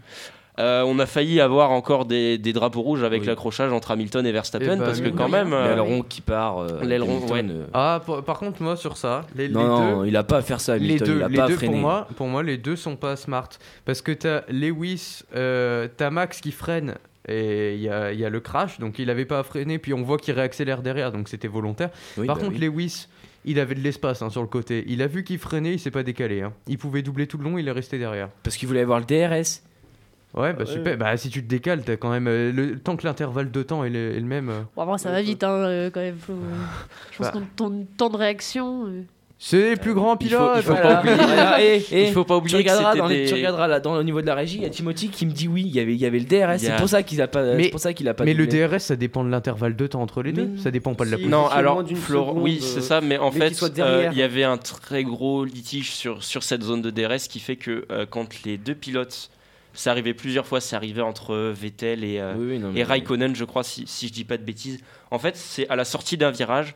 Euh, on a failli avoir encore des, des drapeaux rouges avec Oui. l'accrochage entre Hamilton et Verstappen Eh ben, parce que quand même. euh, L'aileron qui part. euh, L'aileron, ouais. euh, Ah, par, par contre, moi sur ça, les, les Non, deux. non, il a pas à faire ça, les Hamilton. deux, il a les pas à freiner. pour moi, pour moi, les deux sont pas smart. Parce que t'as Lewis, euh, t'as Max qui freine et il y a, il y a le crash, donc il avait pas à freiner, puis on voit qu'il réaccélère derrière, donc c'était volontaire. Oui, Par bah contre, oui. Lewis, il avait de l'espace hein, sur le côté. Il a vu qu'il freinait, il s'est pas décalé. hein. Il pouvait doubler tout le long, il est resté derrière. Parce qu'il voulait avoir le DRS. Ouais, bah Ouais. super. Bah si tu te décales, t'as quand même euh, le tant que l'intervalle de temps est le, est le même. euh, Bon, après, ça va vite, hein, euh, quand même. faut, euh, je pense Bah. que ton temps de réaction. C'est les plus grands il faut- pilotes. il faut Voilà. pas oublier- Voilà, et- et il faut pas tu oublier que regarderas, dans les- des- tu regarderas là, dans, au niveau de la régie, il y a Timothy qui me dit oui, il y avait, il y avait le DRS, a- c'est pour ça qu'il a pas, Mais- pour ça qu'il a pas Mais le. DRS, ça dépend de l'intervalle de temps entre les deux. Ça dépend pas de la Si. position. Non, faut alors, seconde, oui, c'est ça, mais en mais fait, euh, il y avait un très gros litige sur, sur cette zone de DRS qui fait que euh, quand les deux pilotes, ça arrivait plusieurs fois, ça arrivait entre Vettel et, euh, Oui, oui, non, et mais- Raikkonen, je crois, si, si je dis pas de bêtises. En fait, c'est à la sortie d'un virage,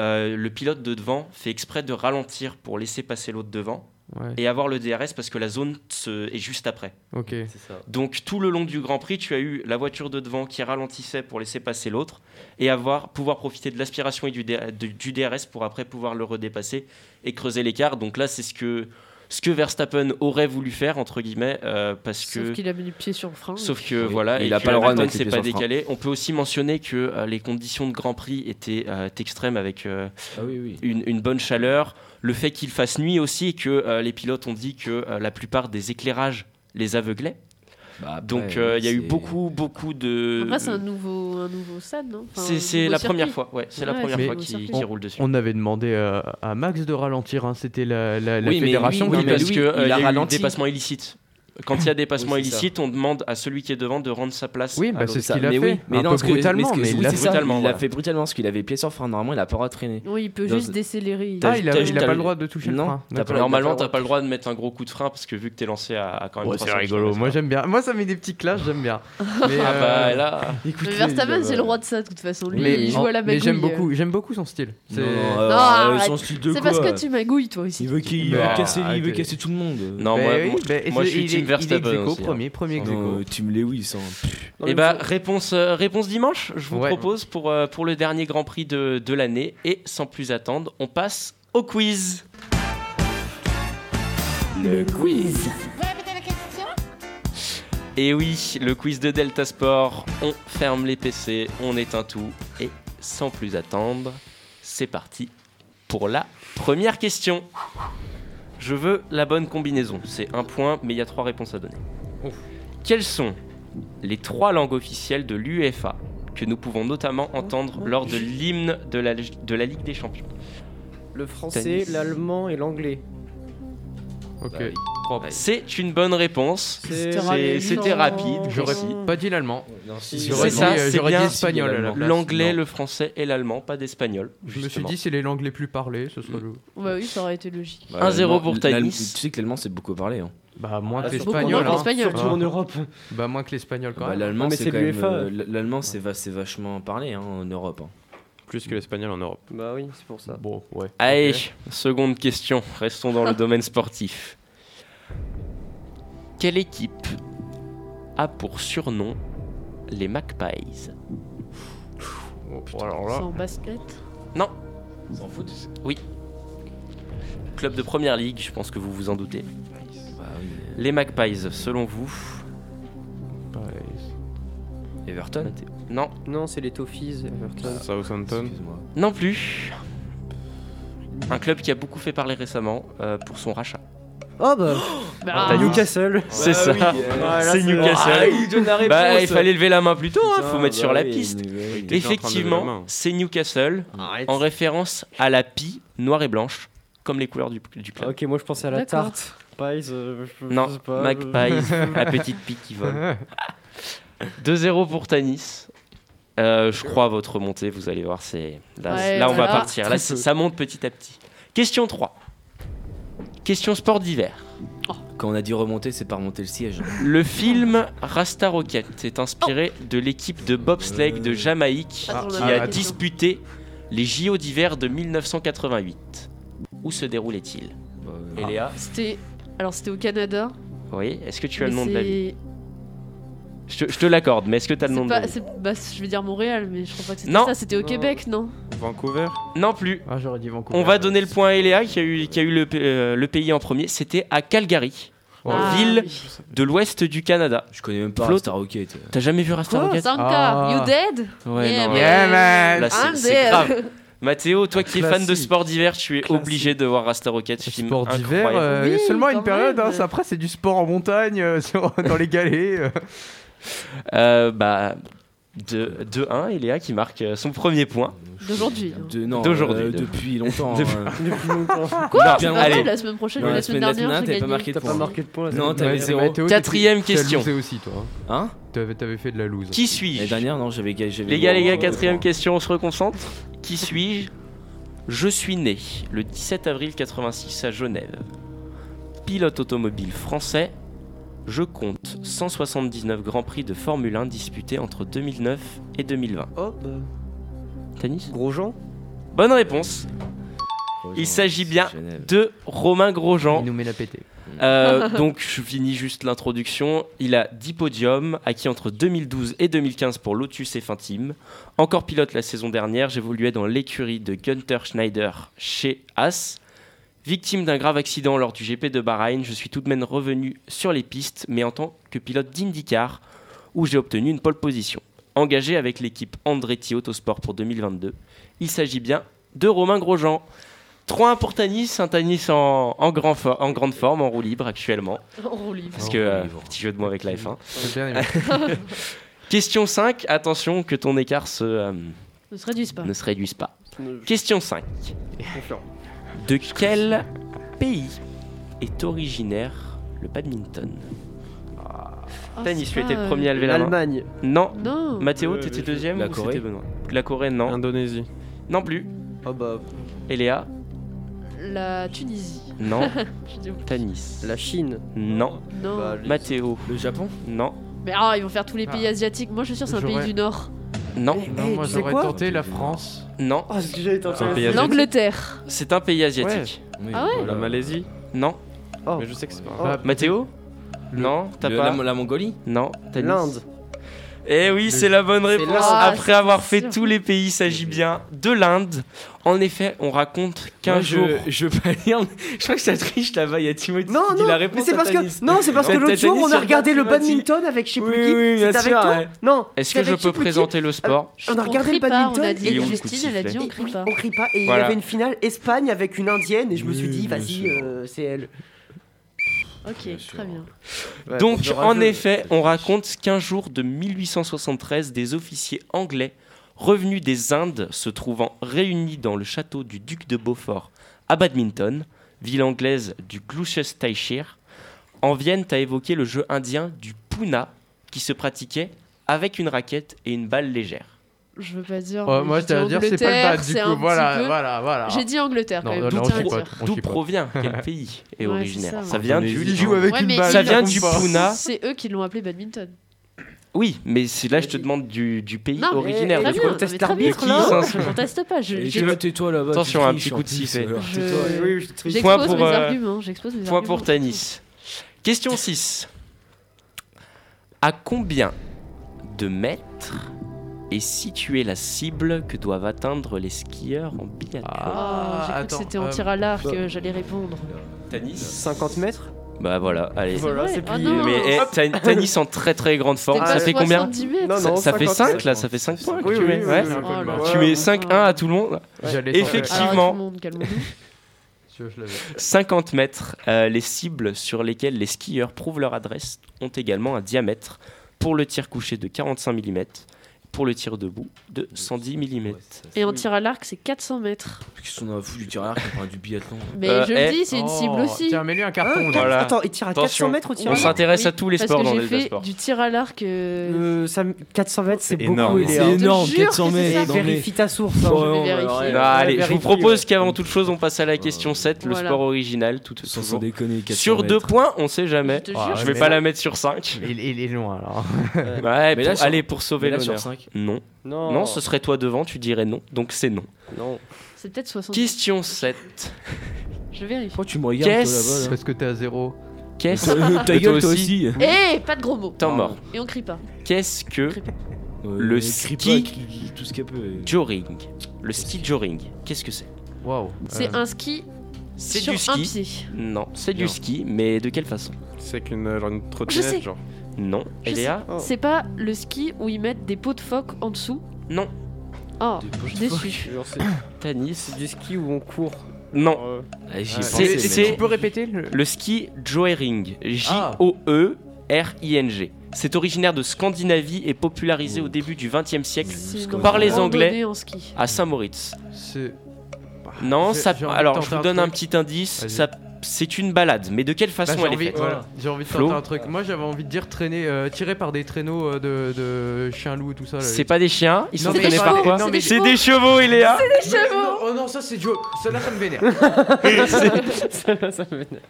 euh, le pilote de devant fait exprès de ralentir pour laisser passer l'autre devant Ouais. et avoir le DRS parce que la zone se- est juste après. Ok. C'est ça. Donc tout le long du Grand Prix, tu as eu la voiture de devant qui ralentissait pour laisser passer l'autre et avoir pouvoir profiter de l'aspiration et du DRS pour après pouvoir le redépasser et creuser l'écart. Donc là, c'est ce que ce que Verstappen aurait voulu faire entre guillemets euh, parce Sauf que qu'il a mis le pied sur le frein. Sauf que Oui, voilà, il et a que pas le droit de s'est pas frein. décalé. On peut aussi mentionner que euh, les conditions de Grand Prix étaient euh, extrêmes avec euh, Ah oui, oui. une, une bonne chaleur, le fait qu'il fasse nuit aussi et que euh, les pilotes ont dit que euh, la plupart des éclairages les aveuglaient. Bah, après, Donc euh, il y a eu beaucoup beaucoup de. Après, c'est un nouveau, un nouveau stade, non Enfin, C'est- la circuit. première fois, ouais, c'est la Ouais, première c'est un fois qu'il- circuit. qu'il roule dessus. On avait demandé à, à Max de ralentir, hein. c'était la, la, la Oui, fédération Oui, qui mais parce l'a lui, euh, a a eu ralenti. dépassement illicite. Quand il y a dépassement Oui, c'est ça. illicite, on demande à celui qui est devant de rendre sa place. Oui, bah, c'est ce Ça, qu'il a mais fait. oui, mais un non, peu ce que- mais brutalement, mais il l'a c'est fait. brutalement, Il voilà. l'a fait brutalement parce qu'il avait pied sur le frein. Normalement, il a pas le droit de freiner. Oui, il peut Dans- juste décélérer. Ah, il a, il pas le- le droit de toucher le Non, frein. t'as D'accord. pas le- Normalement, t'as pas le droit de mettre un gros coup de frein parce que vu que t'es lancé à, à quand même. Ouais, c'est 300 rigolo, moi j'aime bien. Moi ça met des petits clashs, j'aime bien. Mais, Ah euh, bah là. Mais Verstappen, c'est le roi de ça, de toute façon. Lui, il joue à la mais magouille. j'aime beaucoup, j'aime beaucoup son style. C'est- Non, euh, C'est parce que tu magouilles, toi aussi. Il veut, casser, il veut arrêtez. casser tout le monde. Non, moi, il team il est aequo, aussi, hein. premier, premier. Non, euh, Team Lewis. hein. Et mais bah réponse euh, réponse dimanche. Je vous Ouais. propose pour euh, pour le dernier Grand Prix de, de l'année et sans plus attendre, on passe au quiz. Le quiz. Et oui, le quiz de Delta Sport. On ferme les PC, on éteint tout et sans plus attendre, c'est parti pour la première question. Je veux la bonne combinaison. C'est un point, mais il y a trois réponses à donner. Quelles sont les trois langues officielles de l'UEFA que nous pouvons notamment entendre lors de l'hymne de la, de la Ligue des Champions? Le français, Tennis. l'allemand et l'anglais. Ok, Bah oui. propre. C'est une bonne réponse. C'est- C'était rapide. J'aurais pas dit l'allemand. Non, si, si, J'aurais C'est dit, ça, euh, c'est j'aurais bien. espagnol. L'anglais, Non. le français et l'allemand, pas d'espagnol. Je me suis justement. dit, c'est les langues les plus parlées, ce serait le. Bah oui, ça aurait été logique. Ouais, 1-0 l'allemand- pour l'allemand- Tanis. Tu sais que l'allemand, c'est beaucoup parlé. Hein. Bah, moins que Ah, l'espagnol. moins que hein. l'espagnol. Surtout Ah. en Europe. Bah, moins que l'espagnol quand Bah, même. l'allemand, mais c'est c'est quand même. l'UEFA. euh, l- L'allemand, c'est va- c'est vachement parlé hein, en Europe. hein. Plus que l'espagnol en Europe. Bah oui, c'est pour ça. Bon, ouais. Allez, seconde question. Restons dans le domaine sportif. Quelle équipe a pour surnom les Magpies? Oh, alors C'est là. en basket? Non, Sans foot? Club de première ligue, je pense que vous vous en doutez. Bah oui. Les Magpies, selon vous? Everton Non, Non, c'est les Toffees, Everton. Southampton. Excuse-moi. non plus. Un club qui a beaucoup fait parler récemment euh, pour son rachat. Oh bah, Bah, t'as Newcastle. C'est Ah ça. oui, euh, c'est Newcastle. Ah, il donne la bah, réponse. il fallait lever la main plus tôt, hein, Putain, faut mettre bah sur la oui, piste. mais oui. T'étais en train de lever la Effectivement, main. c'est Newcastle Arrête. en référence à la pie noire et blanche, comme les couleurs du, du club. Ok, moi je pensais à la D'accord. tarte. Pies, euh, je- je Non, sais pas, Magpies, la petite pie qui vole. 2-0 pour Tanis. Euh, je crois à votre montée, vous allez voir, c'est là, Ouais, là, on va partir. Là, ça monte petit à petit. Question 3. Question sport d'hiver. Quand on a dit remonter, c'est pas remonter le siège. Le film Rasta Rocket est inspiré de l'équipe de bobsleigh de Jamaïque qui a disputé les JO d'hiver de 1988. Où se déroulait-il Bah, Et Léa? C'était. Alors, c'était au Canada. Oui, est-ce que tu as mais le nom de la ville? Je te, je te l'accorde, mais est-ce que tu as le nom de la ville bah, je vais dire Montréal, mais je crois pas que c'était Non. ça. C'était au Non. Québec, non Vancouver Non plus. Ah, j'aurais dit Vancouver. On va donner le point à Eléa qui a eu, qui a eu le, pa- euh, le pays en premier. C'était à Calgary, Ah, ville oui. de l'ouest du Canada. Je connais même pas Flo, Star Rocket. T'as jamais vu Rasta Rocket Sanka, Ah. you dead? Ouais, Yeah, non, man. Yeah, man. Là, c'est- I'm c'est dead. grave. Mathéo, toi qui es fan de Classique. sport d'hiver, tu es obligé de voir Rasta Rocket, film Sport d'hiver, incroyable. euh, Oui, seulement quand une période. même. hein, après, c'est du sport en montagne, euh, sur- dans les galets. euh. Euh, bah, de, de 1, et Léa qui marque euh, son premier point. D'aujourd'hui. hein. De, non, D'aujourd'hui. euh, depuis longtemps. Depuis- hein. Depuis longtemps. Quoi Non, C'est pas allez. vrai, la semaine prochaine Non, ou la la semaine semaine dernière, j'ai t'avais pas gagné. marqué de T'as pas point. marqué de point Non, t'avais zéro. Quatrième tu- tu question. losé aussi, toi. hein. Hein T'avais t'avais fait de la loose. Qui suis-je dernière, non, j'avais j'avais Les gars, les gars, quatrième question, on se reconcentre. Qui suis-je Je suis né le 17 avril 86 à Genève. Pilote automobile français. Je compte 179 Grands Prix de Formule 1 disputés entre 2009 et 2020. Oh, bah, Tanis Grosjean Bonne réponse. Il s'agit bien de Romain Grosjean. Il nous met la pété. Euh, donc je finis juste l'introduction. Il a 10 podiums, acquis entre 2012 et 2015 pour Lotus et Team. Encore pilote la saison dernière, j'évoluais dans l'écurie de Gunther Schneider chez Haas. Victime d'un grave accident lors du GP de Bahreïn, je suis tout de même revenu sur les pistes, mais en tant que pilote d'IndyCar, où j'ai obtenu une pole position. Engagé avec l'équipe Andretti Autosport pour 2022, il s'agit bien de Romain Grosjean. 3-1 pour Tanis, un Tanis en, en, grand fo- en grande forme, en roue libre actuellement. En roue libre. Parce que, euh, petit jeu de mots avec la F1. J'ai bien aimé. Question 5, attention que ton écart se, euh, Ne se réduise pas. ne se réduise pas. Question 5. De quel pays est originaire le badminton Ah, Tanis, c'est tu étais pas, le premier à lever la main. L'Allemagne. Non. Non. Mathéo, Euh, t'étais deuxième la ou Corée. c'était Benoît La Corée, non. Indonésie. Non plus. Oh bah, Et Léa La Tunisie. Non. Je dis- Tanis la Chine. Non. Non. Bah, les- Mathéo Le Japon Non. Mais ah, ils vont faire tous les pays asiatiques. Moi, je suis sûr que c'est un pays du Nord. Non. Eh, Non, moi tu sais j'aurais quoi tenté la France. Non. Ah, ce que j'avais tenté. C'est un pays asiatique. L'Angleterre. C'est un pays asiatique. Oui, Ah ouais. La Malaisie. Non. Oh. Mais je sais que c'est pas. Oh. Mathéo Non, t'as Le- pas la, la Mongolie Non, L'Inde. Eh oui, c'est la bonne réponse. Après Ah, avoir fait sûr. tous les pays, il s'agit bien de l'Inde. En effet, on raconte qu'un jour. je, je veux pas lire. Je crois que ça triche là-bas. Il y a Timothée Non, qui dit non, la mais réponse. c'est parce que non, c'est parce que l'autre jour on a regardé le Timothy. badminton avec je sais plus Oui, qui. oui, bien C'était avec sûr, toi ouais. Non. Est-ce que je peux présenter le sport On a regardé le pas, badminton on a dit, et on Justine, elle a dit on crie pas. On crie pas et il y avait une finale Espagne avec une indienne et je me suis dit vas-y euh, c'est elle. Ok, très bien. Ouais, Donc, en effet, on raconte qu'un jour de 1873, des officiers anglais revenus des Indes, se trouvant réunis dans le château du duc de Beaufort à Badminton, ville anglaise du Gloucestershire, en viennent à évoquer le jeu indien du Puna, qui se pratiquait avec une raquette et une balle légère. Je veux pas dire. Ouais, moi, j'allais dit dire, c'est pas le Angleterre, bad, du coup, un voilà, petit peu- voilà, voilà. J'ai dit Angleterre Non, quand même. d'où provient Quel pays est Ouais, originaire ça, Ça vient du. Il joue avec Ouais, une balle. Ça vient du Puna. C'est eux qui l'ont appelé badminton. Oui, mais c'est là je te demande du, du pays Non, mais originaire. très du bien, coup. mais qui, Non, ça je conteste pas. Je, vas tais-toi là-bas. Attention, un petit coup de sifflet. Je- je triche. Point J'expose pour, euh, Point pour Tanis. Question 6. À combien de mètres est située la cible que doivent atteindre les skieurs en biathlon Ah, j'ai cru que c'était en euh, tir à l'arc, euh, j'allais répondre. Tanis 50 mètres Bah voilà, allez. Vrai c'est Ah plié. Mais eh, Tan- Tanis en très très grande forme, ça fait combien 70 mètres. Non, ça, non, ça fait 50. 5 là, ça fait 5 points Oui, tu oui, mets. oui, ouais. oui, oui. Oh là là. Tu mets 5-1 à tout le monde? Effectivement. Alors, tout le monde, calmons-nous. Je- je l'avais. 50 mètres. Euh, les cibles sur lesquelles les skieurs prouvent leur adresse ont également un diamètre pour le tir couché de 45 mm, pour le tir debout de 110 mm. Et en tir à l'arc, c'est 400 mètres. Qu'est-ce qu'on a foutu du tir à l'arc on parle du biathlon Mais Euh, je eh. le dis, c'est une cible Oh, aussi. Tiens, mets-lui un Hein, carton. Voilà. Attends, il tire à Attention, 400 mètres au tir On à l'arc s'intéresse à tous les parce sports que dans j'ai le fait sport. du tir à l'arc. euh, Euh, ça m- 400 mètres, c'est beaucoup. C'est énorme, jure 400 que c'est mètres. Vérifie ta source. hein. Oh. Non, allez, je vous propose qu'avant toute chose, on passe à la question 7, le sport original. Tout, Sans déconner, 400 Sur deux points, on sait jamais. Je Ah, vais mais pas la mettre sur 5. Il, il est loin alors. Ouais, allez, pour sauver l'honneur. 5. Non. Non, Non, ce serait toi devant, tu dirais non. Donc c'est non. Non. C'est peut-être 60. Question 7. Je vérifie. Pourquoi tu me regardes toi Qu'est-ce là-bas Parce que t'es à zéro. Qu'est-ce là Ta gueule toi aussi. Eh, pas de gros mots. Temps mort. Et on crie pas. Qu'est-ce que Le mais ski- crie pas, crie tout ce qu'elle peut. joring Le ski joring, qu'est-ce que c'est? Waouh. C'est Euh, un ski C'est sur du un ski. pied. Non, c'est du Non. ski, mais de quelle façon? C'est qu'une genre une sais. trottinette, genre. Non. Je Eléa Oh. C'est pas le ski où ils mettent des pots de phoque en dessous Non. Oh, je suis déçu. Genre, c'est- Tanis. C'est du ski où on court. Non. Euh, C'est- c'est- Tu peux répéter le... Le ski Joering, Ah. J-O-E-R-I-N-G. C'est originaire de Scandinavie et popularisé au début du XXe siècle C'est une par les randonnée Anglais en ski. à Saint-Moritz. C'est. Non, j'ai- ça. j'ai envie de Alors, tenter je vous un donne un truc. petit indice. Vas-y. Ça, c'est une balade, mais de quelle Bah, façon elle est envie, faite voilà, j'ai envie de Flo tenter un truc. Moi j'avais envie de dire traîner, euh, tirer par des traîneaux euh, de, de chiens loups et tout ça. là. C'est pas des chiens, ils Non, sont traînés par quoi C'est des chevaux, Iléa C'est des chevaux Non, Oh non, ça c'est Joe. Celle-là ça me vénère. ça, ça me vénère.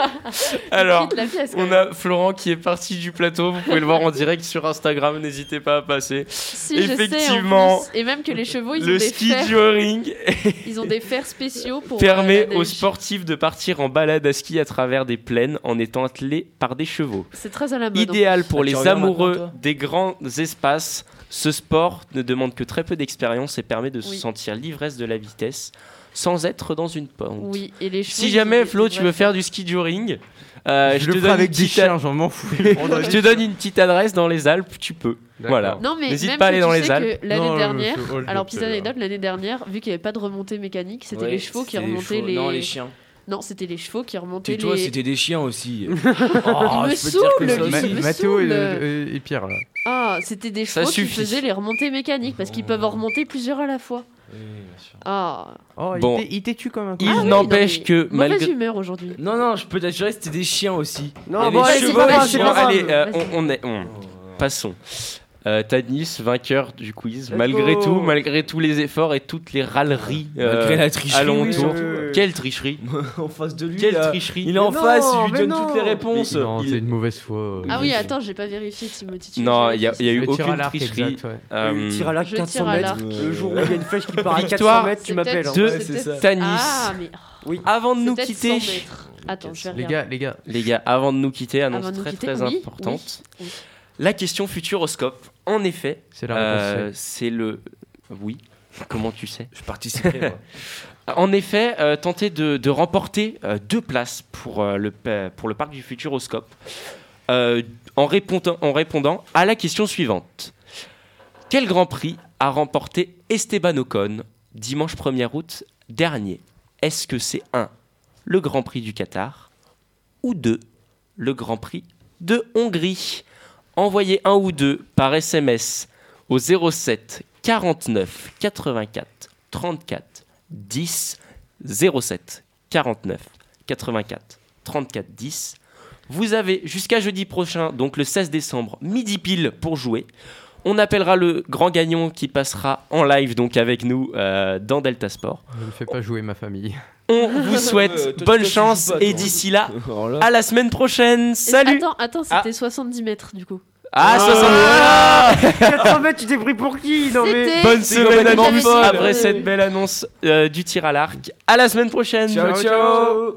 Alors, pièce, on a Florent qui est parti du plateau. Vous pouvez le voir en direct sur Instagram. N'hésitez pas à passer. Si, je sais, en Effectivement, plus. Et même que les chevaux, ils ont le des ski fers. Joering Ils ont des fers spéciaux pour. euh, permet la aux sportifs de partir en balade à ski à travers des plaines en étant attelés par des chevaux. C'est très à la mode. Idéal plus. pour Ah, les amoureux des grands espaces, ce sport ne demande que très peu d'expérience et permet de se sentir l'ivresse de la vitesse sans être dans une pente. Oui, et les chevaux. Si jamais Flo, tu veux faire du ski joring, euh, Je te donne avec une des petite chiens, j'en m'en fous. je te donne une petite adresse dans les Alpes, tu peux. Voilà. Non, mais N'hésite même pas à aller dans les Alpes. L'année dernière, alors petite anecdote, l'année dernière, vu qu'il n'y avait pas de remontée mécanique, c'était Ouais, les chevaux qui remontaient les. Non, les chiens. Non, c'était les chevaux qui remontaient Tais-toi, les. c'était des chiens aussi. Me saoule, me Mathéo et, Pierre là. Ah, c'était des chevaux qui faisaient les remontées mécaniques parce qu'ils peuvent en remonter plusieurs à la fois. Ah. Oh, Bon. il t'est comme un Il Ah oui, n'empêche non, mais que Mauvaise malgré. humeur aujourd'hui. Non, non, je peux t'assurer que c'était des chiens aussi. Non, bon, allez, c'est pas des grave, c'est chiens. pas grave. allez, euh, on, on est. on- Passons. Euh, Tanis, vainqueur du quiz, Let's malgré go. tout, malgré tous les efforts et toutes les râleries euh, Malgré la tricherie, alentour. oui, surtout. Quelle tricherie en face de lui. Quelle là. tricherie Il est en face, non, il lui donne non. toutes les réponses. Non, Il- c'est une mauvaise foi. euh. Ah oui, attends, j'ai pas vérifié Timothy. tu Non, il y a, il y a eu aucune tricherie. exact, ouais. Euh, Tire à l'arc je 400 tire à mètres. Le jour où il y a une flèche qui part à 400 Victoire mètres, tu m'appelles. hein. de Tanis. Ah, mais. Oui. Avant de nous quitter, 100 mètres. Attends, je vais Les gars, les gars. les gars, avant de nous quitter, annonce très quitter, très oui, importante. oui, oui. La question futuroscope. En effet, C'est la réponse euh, c'est le. Oui. Comment tu sais? Je participerai, moi. En effet, euh, tenter de, de remporter euh, deux places pour, euh, le, pa- pour le parc du Futuroscope euh, en, répondant, en répondant à la question suivante. Quel Grand Prix a remporté Esteban Ocon dimanche 1er août dernier? Est-ce que c'est 1. Le Grand Prix du Qatar ou 2. Le Grand Prix de Hongrie? Envoyez un ou deux par SMS au 07 49 84 34 10 07 49 84 34 10. Vous avez jusqu'à jeudi prochain, donc le 16 décembre, midi pile pour jouer. On appellera le grand gagnant qui passera en live donc avec nous euh, dans Delta Sport. Ne me fais pas jouer ma famille. On vous souhaite bonne chance et d'ici là, Alors là- à la semaine prochaine. Salut Attends, attends, c'était 70 mètres du coup. Ah, 60 Ah 400 mètres, tu t'es pris pour qui? Non mais. C'était- Bonne semaine à tous après cette belle annonce euh, du tir à l'arc. À la semaine prochaine. Ciao, ciao.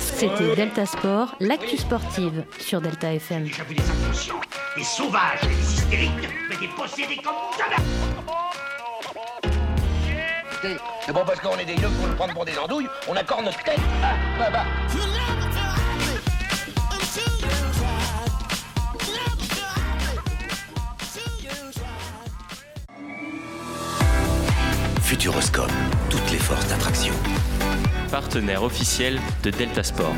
C'était Delta Sport, l'actu sportive sur Delta FM. Vu des inconscients, des sauvages, des hystériques, mais des possédés comme jamais. Écoutez, C'est bon parce qu'on est des yeux pour nous prendre pour des andouilles, on accorde notre tête. Ah, bah, bah. Futuroscope, toutes les forces d'attraction. Partenaire officiel de Delta Sport.